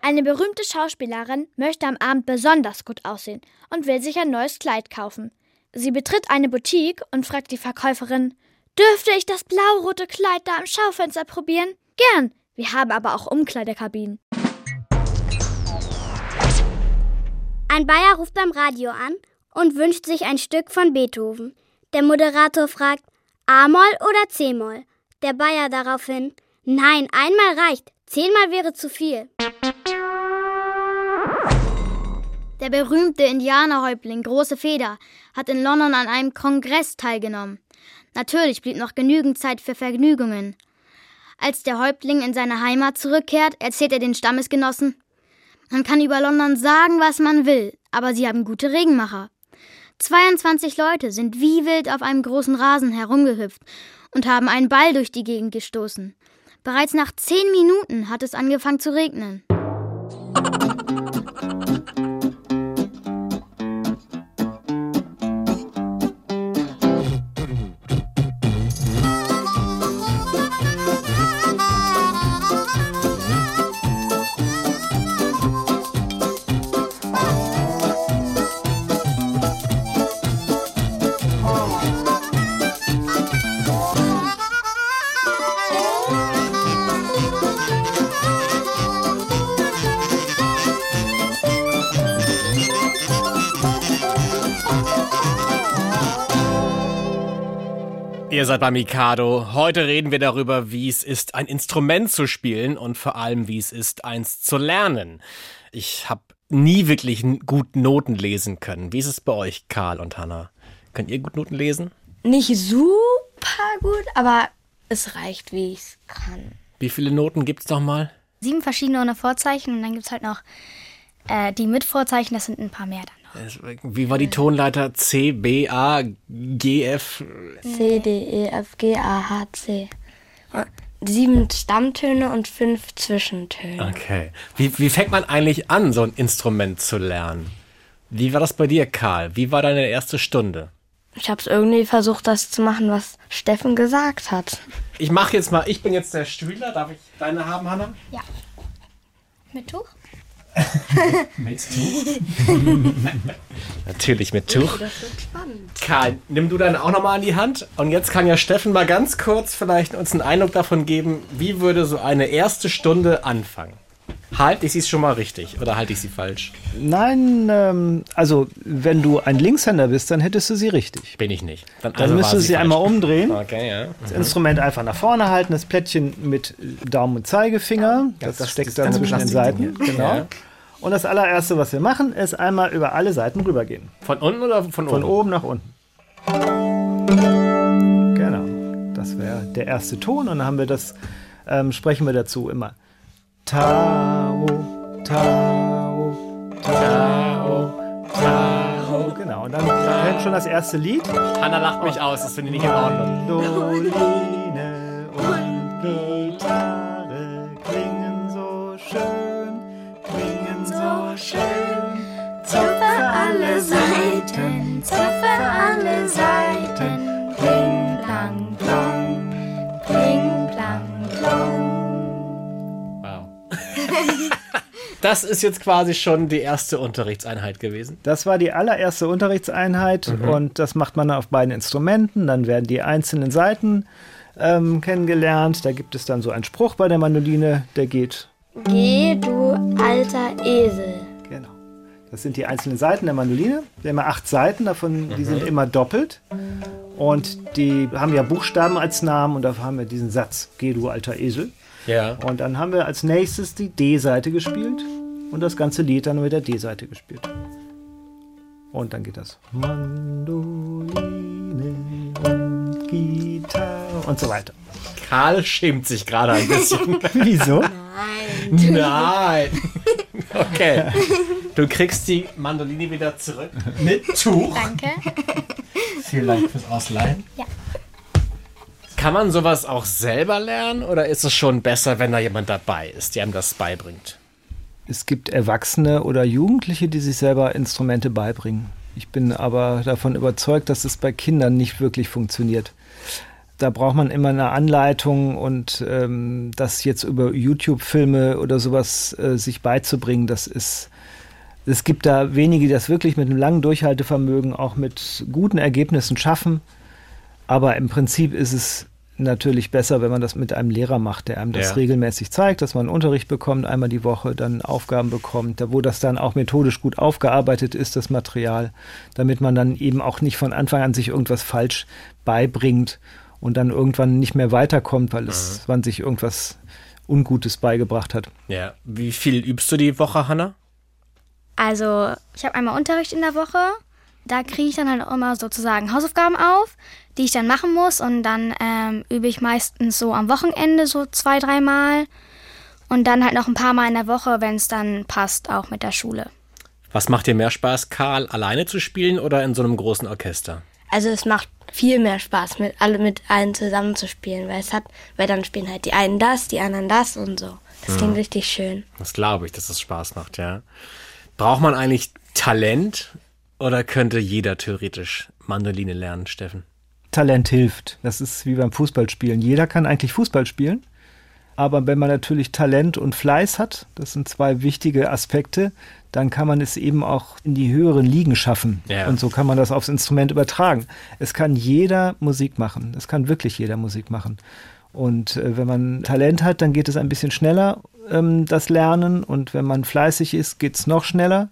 Eine berühmte Schauspielerin möchte am Abend besonders gut aussehen und will sich ein neues Kleid kaufen. Sie betritt eine Boutique und fragt die Verkäuferin, dürfte ich das blau-rote Kleid da am Schaufenster probieren? Gern. Wir haben aber auch Umkleidekabinen. Ein Bayer ruft beim Radio an und wünscht sich ein Stück von Beethoven. Der Moderator fragt A-Moll oder C-Moll. Der Bayer daraufhin Nein, einmal reicht. Zehnmal wäre zu viel. Der berühmte Indianerhäuptling Große Feder hat in London an einem Kongress teilgenommen. Natürlich blieb noch genügend Zeit für Vergnügungen. Als der Häuptling in seine Heimat zurückkehrt, erzählt er den Stammesgenossen, man kann über London sagen, was man will, aber sie haben gute Regenmacher. 22 Leute sind wie wild auf einem großen Rasen herumgehüpft und haben einen Ball durch die Gegend gestoßen. Bereits nach 10 Minuten hat es angefangen zu regnen. Ihr seid beim Mikado. Heute reden wir darüber, wie es ist, ein Instrument zu spielen und vor allem, wie es ist, eins zu lernen. Ich habe nie wirklich gut Noten lesen können. Wie ist es bei euch, Karl und Hanna? Könnt ihr gut Noten lesen? Nicht super gut, aber es reicht, wie ich es kann. Wie viele Noten gibt's noch mal? Sieben verschiedene ohne Vorzeichen und dann gibt es halt noch äh, die mit Vorzeichen, das sind ein paar mehr dann. Es- Wie war die Tonleiter? C, B, A, G, F? C, D, E, F, G, A, H, C. Sieben Stammtöne und fünf Zwischentöne. Okay. Wie, wie fängt man eigentlich an, so ein Instrument zu lernen? Wie war das bei dir, Karl? Wie war deine erste Stunde? Ich habe es irgendwie versucht, das zu machen, was Steffen gesagt hat. Ich mache jetzt mal, ich bin jetzt der Stühler. Darf ich deine haben, Hanna? Ja. Mit Tuch? Mit Tuch? Natürlich mit Tuch. Das wird spannend. Karl, nimm du deine auch nochmal an die Hand. Und jetzt kann ja Steffen mal ganz kurz vielleicht uns einen Eindruck davon geben, wie würde so eine erste Stunde anfangen. Halte ich sie schon mal richtig oder halte ich sie falsch? Nein, ähm, also wenn du ein Linkshänder bist, dann hättest du sie richtig. Bin ich nicht. Dann also müsstest du sie falsch. einmal umdrehen. Okay, ja. Das Instrument einfach nach vorne halten, das Plättchen mit Daumen und Zeigefinger, das, das- steckt das dann zwischen den Seiten. Genau. Ja. Und das allererste, was wir machen, ist einmal über alle Seiten rübergehen. Von unten oder von, Von oben? oben nach unten. Genau. Das wäre der erste Ton und dann haben wir das, ähm, sprechen wir dazu immer. Tao, Tao, Tao, Tao. Genau. Und dann kommt schon das erste Lied. Hanna lacht mich aus, das finde ich nicht in Ordnung. Mandoline und Gitarre klingen so schön, klingen so schön. Zupfe alle Seiten, zupfe alle Seiten. Das ist jetzt quasi schon die erste Unterrichtseinheit gewesen. Das war die allererste Unterrichtseinheit Mhm. und das macht man auf beiden Instrumenten. Dann werden die einzelnen Seiten ähm, kennengelernt. Da gibt es dann so einen Spruch bei der Mandoline, der geht. Geh, du alter Esel. Genau. Das sind die einzelnen Seiten der Mandoline. Wir haben ja acht Seiten, davon die sind immer doppelt. Und die haben ja Buchstaben als Namen und dafür haben wir diesen Satz, Geh du alter Esel. Ja. Und dann haben wir als nächstes die D-Seite gespielt und das ganze Lied dann mit der D-Seite gespielt. Und dann geht das. Mandoline und Gitarre und so weiter. Karl schämt sich gerade ein bisschen. Wieso? Nein. Okay. Du kriegst die Mandoline wieder zurück. Mit Tuch. Danke. Vielen Dank fürs Ausleihen. Ja. Kann man sowas auch selber lernen oder ist es schon besser, wenn da jemand dabei ist, der einem das beibringt? Es gibt Erwachsene oder Jugendliche, die sich selber Instrumente beibringen. Ich bin aber davon überzeugt, dass es bei Kindern nicht wirklich funktioniert. Da braucht man immer eine Anleitung und ähm, das jetzt über YouTube-Filme oder sowas äh, sich beizubringen, das ist. Es gibt da wenige, die das wirklich mit einem langen Durchhaltevermögen auch mit guten Ergebnissen schaffen. Aber im Prinzip ist es natürlich besser, wenn man das mit einem Lehrer macht, der einem das Ja. regelmäßig zeigt, dass man Unterricht bekommt, einmal die Woche, dann Aufgaben bekommt, da wo das dann auch methodisch gut aufgearbeitet ist, das Material, damit man dann eben auch nicht von Anfang an sich irgendwas falsch beibringt und dann irgendwann nicht mehr weiterkommt, weil es, man sich irgendwas Ungutes beigebracht hat. Ja. Wie viel übst du die Woche, Hanna? Also, ich habe einmal Unterricht in der Woche. Da kriege ich dann halt auch immer sozusagen Hausaufgaben auf, die ich dann machen muss. Und dann ähm, übe ich meistens so am Wochenende so zwei, dreimal. Und dann halt noch ein paar Mal in der Woche, wenn es dann passt, auch mit der Schule. Was macht dir mehr Spaß, Karl, alleine zu spielen oder in so einem großen Orchester? Also es macht viel mehr Spaß, mit, alle, mit allen zusammen zu spielen, weil es hat, weil dann spielen halt die einen das, die anderen das und so. Das klingt richtig schön. Das glaube ich, dass es Spaß macht, ja. Braucht man eigentlich Talent oder könnte jeder theoretisch Mandoline lernen, Steffen? Talent hilft. Das ist wie beim Fußballspielen. Jeder kann eigentlich Fußball spielen. Aber wenn man natürlich Talent und Fleiß hat, das sind zwei wichtige Aspekte, dann kann man es eben auch in die höheren Ligen schaffen. Ja. Und so kann man das aufs Instrument übertragen. Es kann jeder Musik machen. Es kann wirklich jeder Musik machen. Und äh, wenn man Talent hat, dann geht es ein bisschen schneller, ähm, das Lernen. Und wenn man fleißig ist, geht es noch schneller.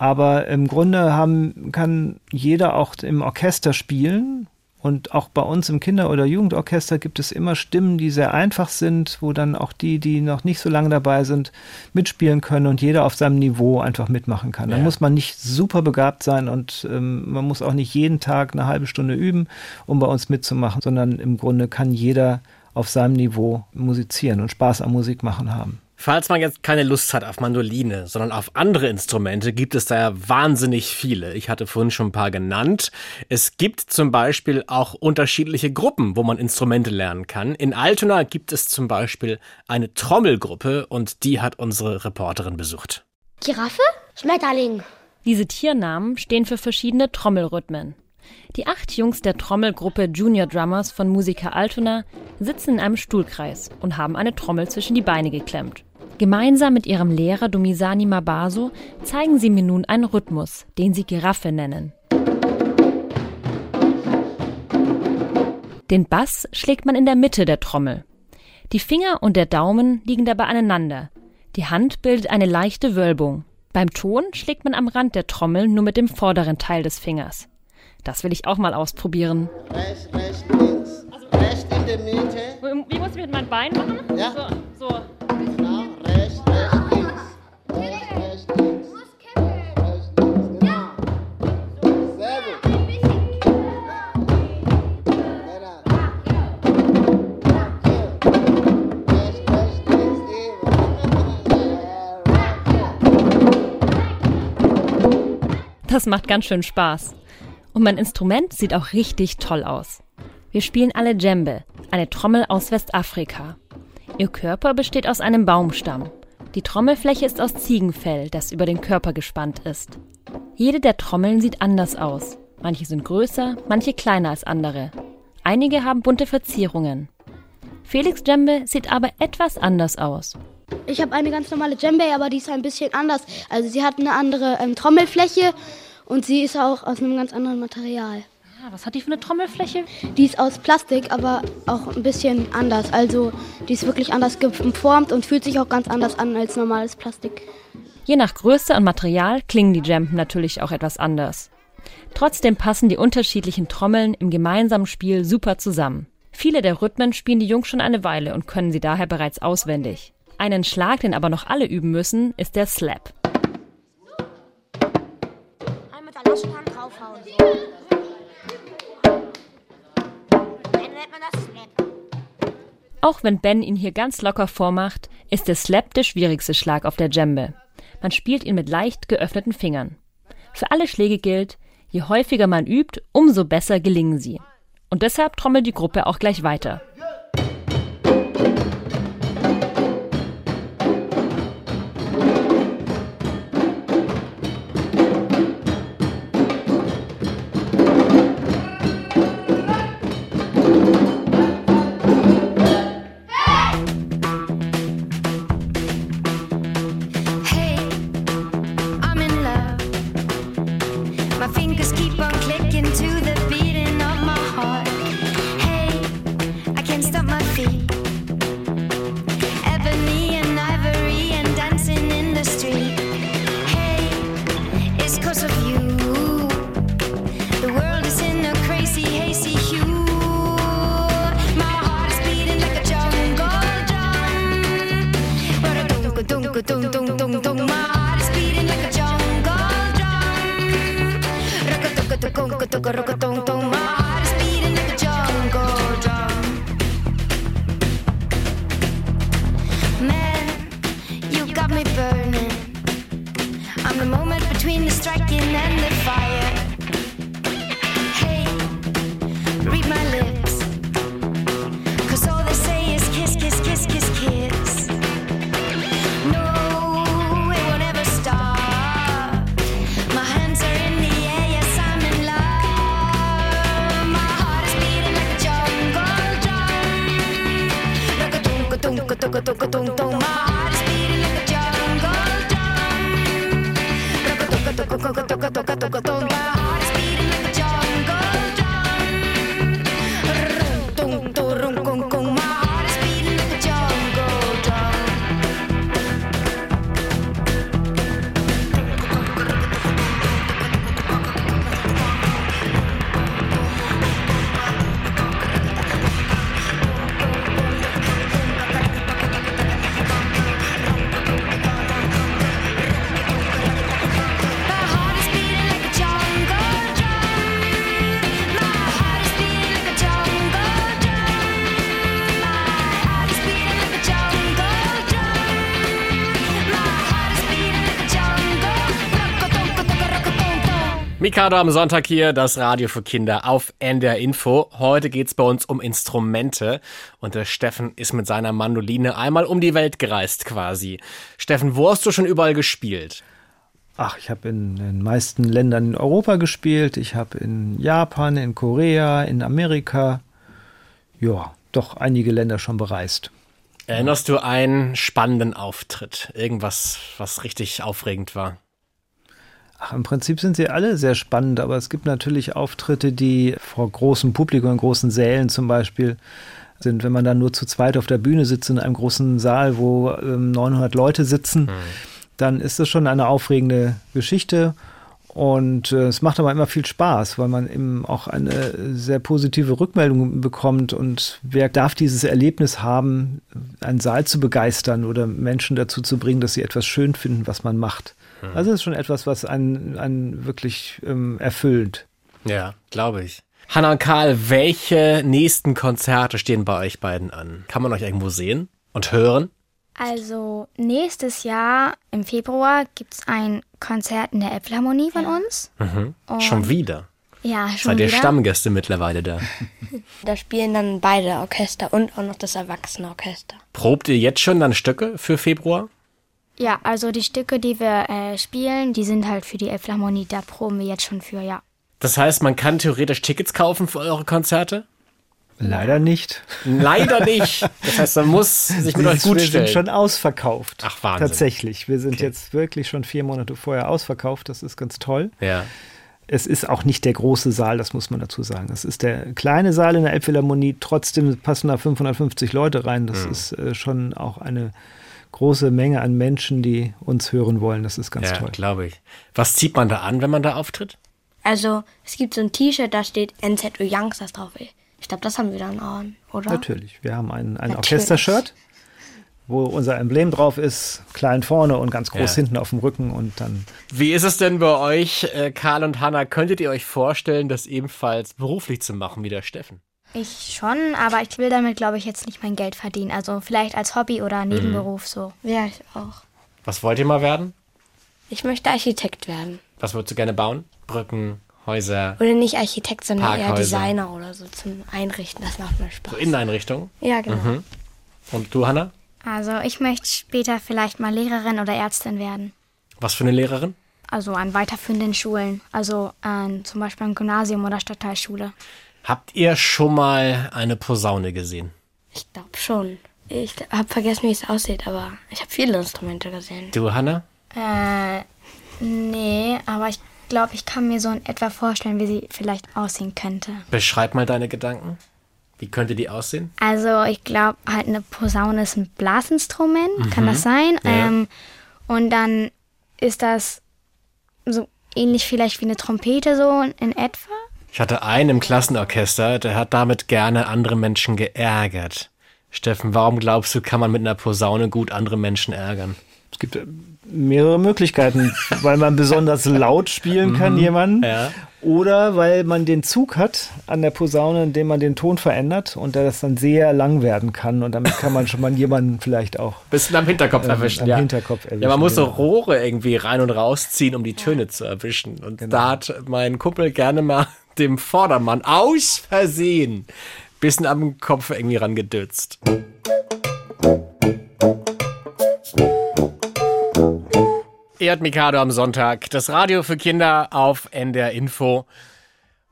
Aber im Grunde haben, kann jeder auch im Orchester spielen. Und auch bei uns im Kinder- oder Jugendorchester gibt es immer Stimmen, die sehr einfach sind, wo dann auch die, die noch nicht so lange dabei sind, mitspielen können und jeder auf seinem Niveau einfach mitmachen kann. Da Ja. muss man nicht super begabt sein und ähm, man muss auch nicht jeden Tag eine halbe Stunde üben, um bei uns mitzumachen, sondern im Grunde kann jeder auf seinem Niveau musizieren und Spaß am Musik machen haben. Falls man jetzt keine Lust hat auf Mandoline, sondern auf andere Instrumente, gibt es da ja wahnsinnig viele. Ich hatte vorhin schon ein paar genannt. Es gibt zum Beispiel auch unterschiedliche Gruppen, wo man Instrumente lernen kann. In Altona gibt es zum Beispiel eine Trommelgruppe und die hat unsere Reporterin besucht. Giraffe? Schmetterling. Diese Tiernamen stehen für verschiedene Trommelrhythmen. Die acht Jungs der Trommelgruppe Junior Drummers von Musiker Altona sitzen in einem Stuhlkreis und haben eine Trommel zwischen die Beine geklemmt. Gemeinsam mit ihrem Lehrer Domisani Mabaso zeigen sie mir nun einen Rhythmus, den sie Giraffe nennen. Den Bass schlägt man in der Mitte der Trommel. Die Finger und der Daumen liegen dabei aneinander. Die Hand bildet eine leichte Wölbung. Beim Ton schlägt man am Rand der Trommel nur mit dem vorderen Teil des Fingers. Das will ich auch mal ausprobieren. Rechts, rechts, links. rechts in der Mitte. Wie muss ich mit meinem Bein machen? Ja. So, so. Das macht ganz schön Spaß. Und mein Instrument sieht auch richtig toll aus. Wir spielen alle Djembe, eine Trommel aus Westafrika. Ihr Körper besteht aus einem Baumstamm. Die Trommelfläche ist aus Ziegenfell, das über den Körper gespannt ist. Jede der Trommeln sieht anders aus. Manche sind größer, manche kleiner als andere. Einige haben bunte Verzierungen. Felix Djembe sieht aber etwas anders aus. Ich habe eine ganz normale Djembe, aber die ist ein bisschen anders. Also sie hat eine andere ähm, Trommelfläche und sie ist auch aus einem ganz anderen Material. Ah, was hat die für eine Trommelfläche? Die ist aus Plastik, aber auch ein bisschen anders. Also die ist wirklich anders geformt und fühlt sich auch ganz anders an als normales Plastik. Je nach Größe und Material klingen die Djemben natürlich auch etwas anders. Trotzdem passen die unterschiedlichen Trommeln im gemeinsamen Spiel super zusammen. Viele der Rhythmen spielen die Jungs schon eine Weile und können sie daher bereits auswendig. Einen Schlag, den aber noch alle üben müssen, ist der Slap. Einmal mit der laschen Hand draufhauen. Dann nennt man das Slap. Auch wenn Ben ihn hier ganz locker vormacht, ist der Slap der schwierigste Schlag auf der Djembe. Man spielt ihn mit leicht geöffneten Fingern. Für alle Schläge gilt, je häufiger man übt, umso besser gelingen sie. Und deshalb trommelt die Gruppe auch gleich weiter. Mikado am Sonntag hier, das Radio für Kinder auf NDR Info. Heute geht's bei uns um Instrumente und der Steffen ist mit seiner Mandoline einmal um die Welt gereist quasi. Steffen, wo hast du schon überall gespielt? Ach, ich habe in den meisten Ländern in Europa gespielt. Ich habe in Japan, in Korea, in Amerika. Ja, doch einige Länder schon bereist. Erinnerst du einen spannenden Auftritt? Irgendwas, was richtig aufregend war? Ach, im Prinzip sind sie alle sehr spannend, aber es gibt natürlich Auftritte, die vor großem Publikum, in großen Sälen zum Beispiel sind, wenn man dann nur zu zweit auf der Bühne sitzt in einem großen Saal, wo ähm, 900 Leute sitzen, dann ist das schon eine aufregende Geschichte. Und äh, es macht aber immer viel Spaß, weil man eben auch eine sehr positive Rückmeldung bekommt. Und wer darf dieses Erlebnis haben, einen Saal zu begeistern oder Menschen dazu zu bringen, dass sie etwas schön finden, was man macht. Hm. Also es ist schon etwas, was einen, einen wirklich ähm, erfüllt. Ja, glaube ich. Hanna und Karl, welche nächsten Konzerte stehen bei euch beiden an? Kann man euch irgendwo sehen und hören? Also nächstes Jahr im Februar gibt es ein Konzert in der Elbphilharmonie von uns. Mhm. Und- Schon wieder. Ja, schon Seid ihr wieder. Stammgäste mittlerweile da? Da spielen dann beide Orchester und auch noch das Erwachsenenorchester. Probt ihr jetzt schon dann Stücke für Februar? Ja, also die Stücke, die wir äh, spielen, die sind halt für die Elbphilharmonie. Da proben wir jetzt schon für, ja. Das heißt, man kann theoretisch Tickets kaufen für eure Konzerte? Leider nicht. Leider nicht. Das heißt, man muss sich mit euch gut wir stellen. sind schon ausverkauft. Ach, Wahnsinn. Tatsächlich. Wir sind jetzt wirklich schon vier Monate vorher ausverkauft. Das ist ganz toll. Ja. Es ist auch nicht der große Saal, das muss man dazu sagen. Es ist der kleine Saal in der Elbphilharmonie. Trotzdem passen da 550 Leute rein. Das Mhm. ist äh, schon auch eine große Menge an Menschen, die uns hören wollen. Das ist ganz ja, toll. glaube ich. Was zieht man da an, wenn man da auftritt? Also, es gibt so ein T-Shirt, da steht NZÖ Youngsters drauf. Ich glaube, das haben wir dann an, oder? Natürlich. Wir haben ein, ein. Orchestershirt, wo unser Emblem drauf ist, klein vorne und ganz groß Ja. hinten auf dem Rücken und dann Wie ist es denn bei euch, äh, Karl und Hanna? Könntet ihr euch vorstellen, das ebenfalls beruflich zu machen wie der Steffen? Ich schon, aber ich will damit, glaube ich, jetzt nicht mein Geld verdienen. Also vielleicht als Hobby oder Nebenberuf so. Ja, ich auch. Was wollt ihr mal werden? Ich möchte Architekt werden. Was würdest du gerne bauen? Brücken, Häuser, Oder nicht Architekt, sondern eher Parkhäuser. Designer oder so zum Einrichten. Das macht mir Spaß. so Inneneinrichtungen? Ja, genau. Mhm. Und du, Hanna? Also ich möchte später vielleicht mal Lehrerin oder Ärztin werden. Was für eine Lehrerin? Also an weiterführenden Schulen. Also an zum Beispiel an Gymnasium oder Stadtteilschule. Habt ihr schon mal eine Posaune gesehen? Ich glaube schon. Ich habe vergessen, wie es aussieht, aber ich habe viele Instrumente gesehen. Du, Hanna? Äh, nee, aber ich glaube, ich kann mir so in etwa vorstellen, wie sie vielleicht aussehen könnte. Beschreib mal deine Gedanken. Wie könnte die aussehen? Also ich glaube, halt eine Posaune ist ein Blasinstrument, kann Mhm. das sein? Ja. Ähm, und dann ist das so ähnlich vielleicht wie eine Trompete so in etwa. Ich hatte einen im Klassenorchester, der hat damit gerne andere Menschen geärgert. Steffen, warum glaubst du, kann man mit einer Posaune gut andere Menschen ärgern? Es gibt äh, mehrere Möglichkeiten, weil man besonders laut spielen kann, Mhm. jemanden. Ja. Oder weil man den Zug hat an der Posaune, indem man den Ton verändert und der das dann sehr lang werden kann. Und damit kann man schon mal jemanden vielleicht auch Bisschen am Hinterkopf ähm, erwischen, am ja. Hinterkopf erwischen. Ja, man muss so genau. Rohre irgendwie rein und rausziehen, um die Töne zu erwischen. Und Genau. da hat mein Kumpel gerne mal dem Vordermann aus Versehen bisschen am Kopf irgendwie rangedützt. Ihr hört Mikado am Sonntag, das Radio für Kinder auf NDR Info.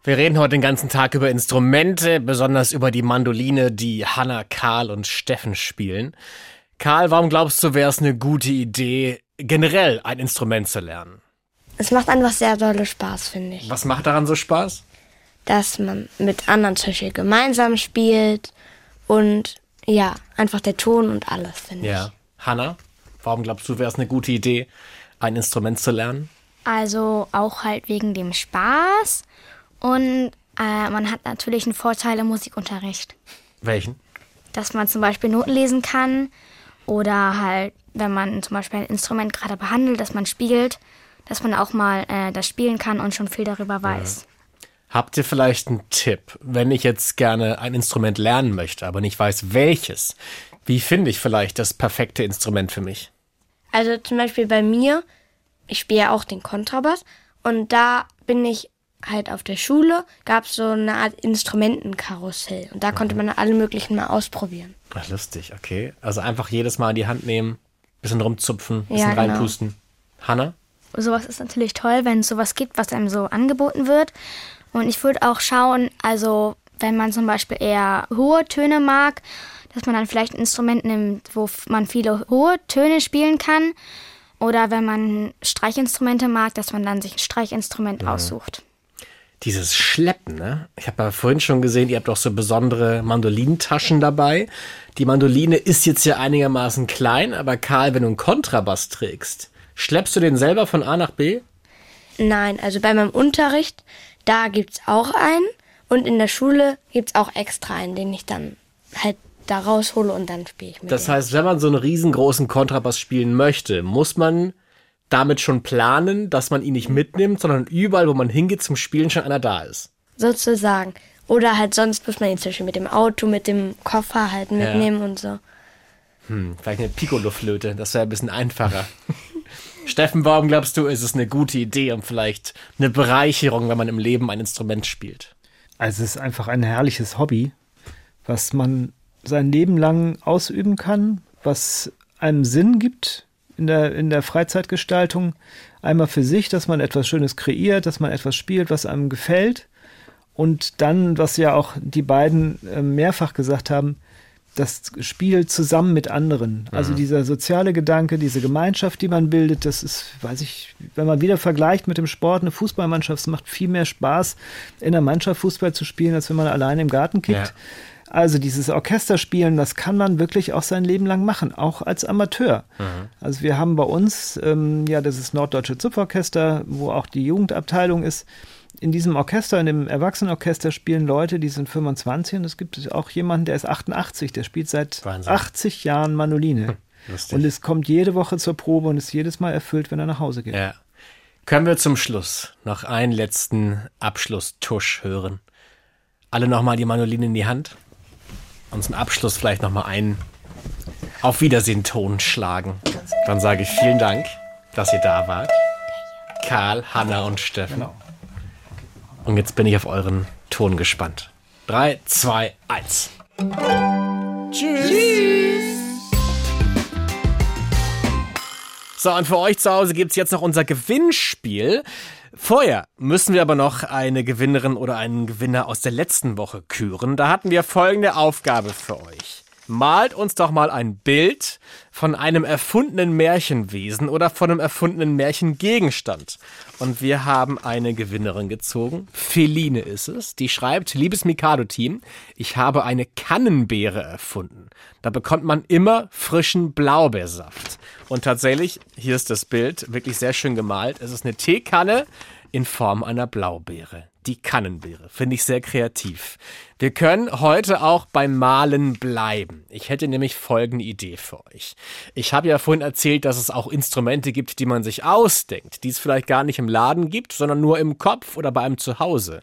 Wir reden heute den ganzen Tag über Instrumente, besonders über die Mandoline, die Hanna, Karl und Steffen spielen. Karl, warum glaubst du, wäre es eine gute Idee, generell ein Instrument zu lernen? Es macht einfach sehr dolle Spaß, finde ich. Was macht daran so Spaß? Dass man mit anderen zum Beispiel gemeinsam spielt und ja, einfach der Ton und alles, finde ich. Ja. Hanna, warum glaubst du, wäre es eine gute Idee, ein Instrument zu lernen? Also auch halt wegen dem Spaß. Und äh, man hat natürlich einen Vorteil im Musikunterricht. Welchen? Dass man zum Beispiel Noten lesen kann. Oder halt, wenn man zum Beispiel ein Instrument gerade behandelt, dass man spielt, dass man auch mal äh, das spielen kann und schon viel darüber weiß. Habt ihr vielleicht einen Tipp, wenn ich jetzt gerne ein Instrument lernen möchte, aber nicht weiß welches? Wie finde ich vielleicht das perfekte Instrument für mich? Also zum Beispiel bei mir, ich spiele ja auch den Kontrabass und da bin ich halt auf der Schule, gab es so eine Art Instrumentenkarussell und da konnte man alle möglichen mal ausprobieren. Ach, lustig, okay. Also einfach jedes Mal in die Hand nehmen, bisschen rumzupfen, bisschen Ja, genau. reinpusten. Hanna? sowas ist natürlich toll, wenn es sowas gibt, was einem so angeboten wird. Und ich würde auch schauen, also wenn man zum Beispiel eher hohe Töne mag, dass man dann vielleicht ein Instrument nimmt, wo man viele hohe Töne spielen kann. Oder wenn man Streichinstrumente mag, dass man dann sich ein Streichinstrument Mhm. aussucht. Dieses Schleppen, ne? Ich habe ja vorhin schon gesehen, ihr habt doch so besondere Mandolinentaschen dabei. Die Mandoline ist jetzt ja einigermaßen klein, aber Karl, wenn du einen Kontrabass trägst, schleppst du den selber von A nach B? Nein, also bei meinem Unterricht, da gibt's auch einen. Und in der Schule gibt's auch extra einen, den ich dann halt da raushole und dann spiele ich mit. Das heißt, wenn man so einen riesengroßen Kontrabass spielen möchte, muss man damit schon planen, dass man ihn nicht mitnimmt, sondern überall, wo man hingeht zum Spielen, schon einer da ist. Sozusagen. Oder halt sonst muss man ihn zum Beispiel mit dem Auto, mit dem Koffer halt Ja. mitnehmen und so. Hm, vielleicht eine Piccolo-Flöte, das wäre ein bisschen einfacher. Steffen, warum glaubst du, ist es eine gute Idee und vielleicht eine Bereicherung, wenn man im Leben ein Instrument spielt? Also es ist einfach ein herrliches Hobby, was man sein Leben lang ausüben kann, was einem Sinn gibt in der, in der Freizeitgestaltung. Einmal für sich, dass man etwas Schönes kreiert, dass man etwas spielt, was einem gefällt. Und dann, was ja auch die beiden äh, mehrfach gesagt haben, das Spiel zusammen mit anderen. Also Mhm. dieser soziale Gedanke, diese Gemeinschaft, die man bildet, das ist, weiß ich, wenn man wieder vergleicht mit dem Sport, eine Fußballmannschaft, es macht viel mehr Spaß, in der Mannschaft Fußball zu spielen, als wenn man alleine im Garten kickt. Ja. Also dieses Orchesterspielen, das kann man wirklich auch sein Leben lang machen, auch als Amateur. Mhm. Also wir haben bei uns, ähm, ja, das ist Norddeutsche Zupforchester, wo auch die Jugendabteilung ist. In diesem Orchester, in dem Erwachsenenorchester spielen Leute, die sind 25 und es gibt auch jemanden, der ist 88, der spielt seit Wahnsinn. 80 Jahren Mandoline. Lustig. Und es kommt jede Woche zur Probe und ist jedes Mal erfüllt, wenn er nach Hause geht. Ja. Können wir zum Schluss noch einen letzten Abschlusstusch hören? Alle nochmal die Mandoline in die Hand und zum Abschluss vielleicht nochmal einen Auf Wiedersehen-Ton schlagen. Dann sage ich vielen Dank, dass ihr da wart. Karl, Hanna und Steffen. Und jetzt bin ich auf euren Ton gespannt. Drei, zwei, eins. Tschüss. So, und für euch zu Hause gibt's jetzt noch unser Gewinnspiel. Vorher müssen wir aber noch eine Gewinnerin oder einen Gewinner aus der letzten Woche küren. Da hatten wir folgende Aufgabe für euch. Malt uns doch mal ein Bild von einem erfundenen Märchenwesen oder von einem erfundenen Märchengegenstand. Und wir haben eine Gewinnerin gezogen. Feline ist es. Die schreibt, liebes Mikado-Team, ich habe eine Kannenbeere erfunden. Da bekommt man immer frischen Blaubeersaft. Und tatsächlich, hier ist das Bild, wirklich sehr schön gemalt. Es ist eine Teekanne in Form einer Blaubeere. Die Kannenbeere. Finde ich sehr kreativ. Wir können heute auch beim Malen bleiben. Ich hätte nämlich folgende Idee für euch. Ich habe ja vorhin erzählt, dass es auch Instrumente gibt, die man sich ausdenkt, die es vielleicht gar nicht im Laden gibt, sondern nur im Kopf oder bei einem Zuhause.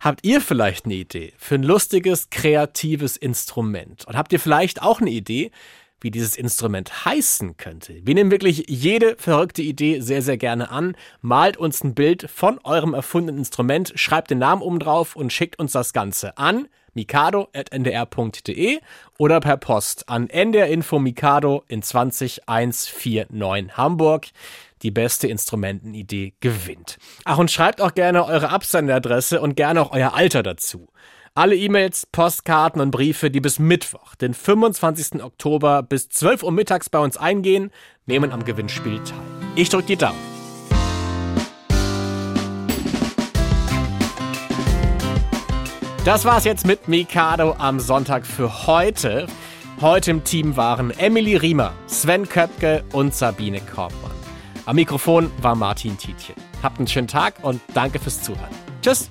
Habt ihr vielleicht eine Idee für ein lustiges, kreatives Instrument? Und habt ihr vielleicht auch eine Idee, wie dieses Instrument heißen könnte. Wir nehmen wirklich jede verrückte Idee sehr, sehr gerne an. Malt uns ein Bild von eurem erfundenen Instrument, schreibt den Namen oben drauf und schickt uns das Ganze an mikado.ndr.de oder per Post an NDR Info Mikado in 20149 Hamburg. Die beste Instrumentenidee gewinnt. Ach, und schreibt auch gerne eure Absenderadresse und gerne auch euer Alter dazu. Alle E-Mails, Postkarten und Briefe, die bis Mittwoch, den 25. Oktober bis 12 Uhr mittags bei uns eingehen, nehmen am Gewinnspiel teil. Ich drücke die Daumen. Das war's jetzt mit Mikado am Sonntag für heute. Heute im Team waren Emily Riemer, Sven Köpke und Sabine Korbmann. Am Mikrofon war Martin Tietjen. Habt einen schönen Tag und danke fürs Zuhören. Tschüss!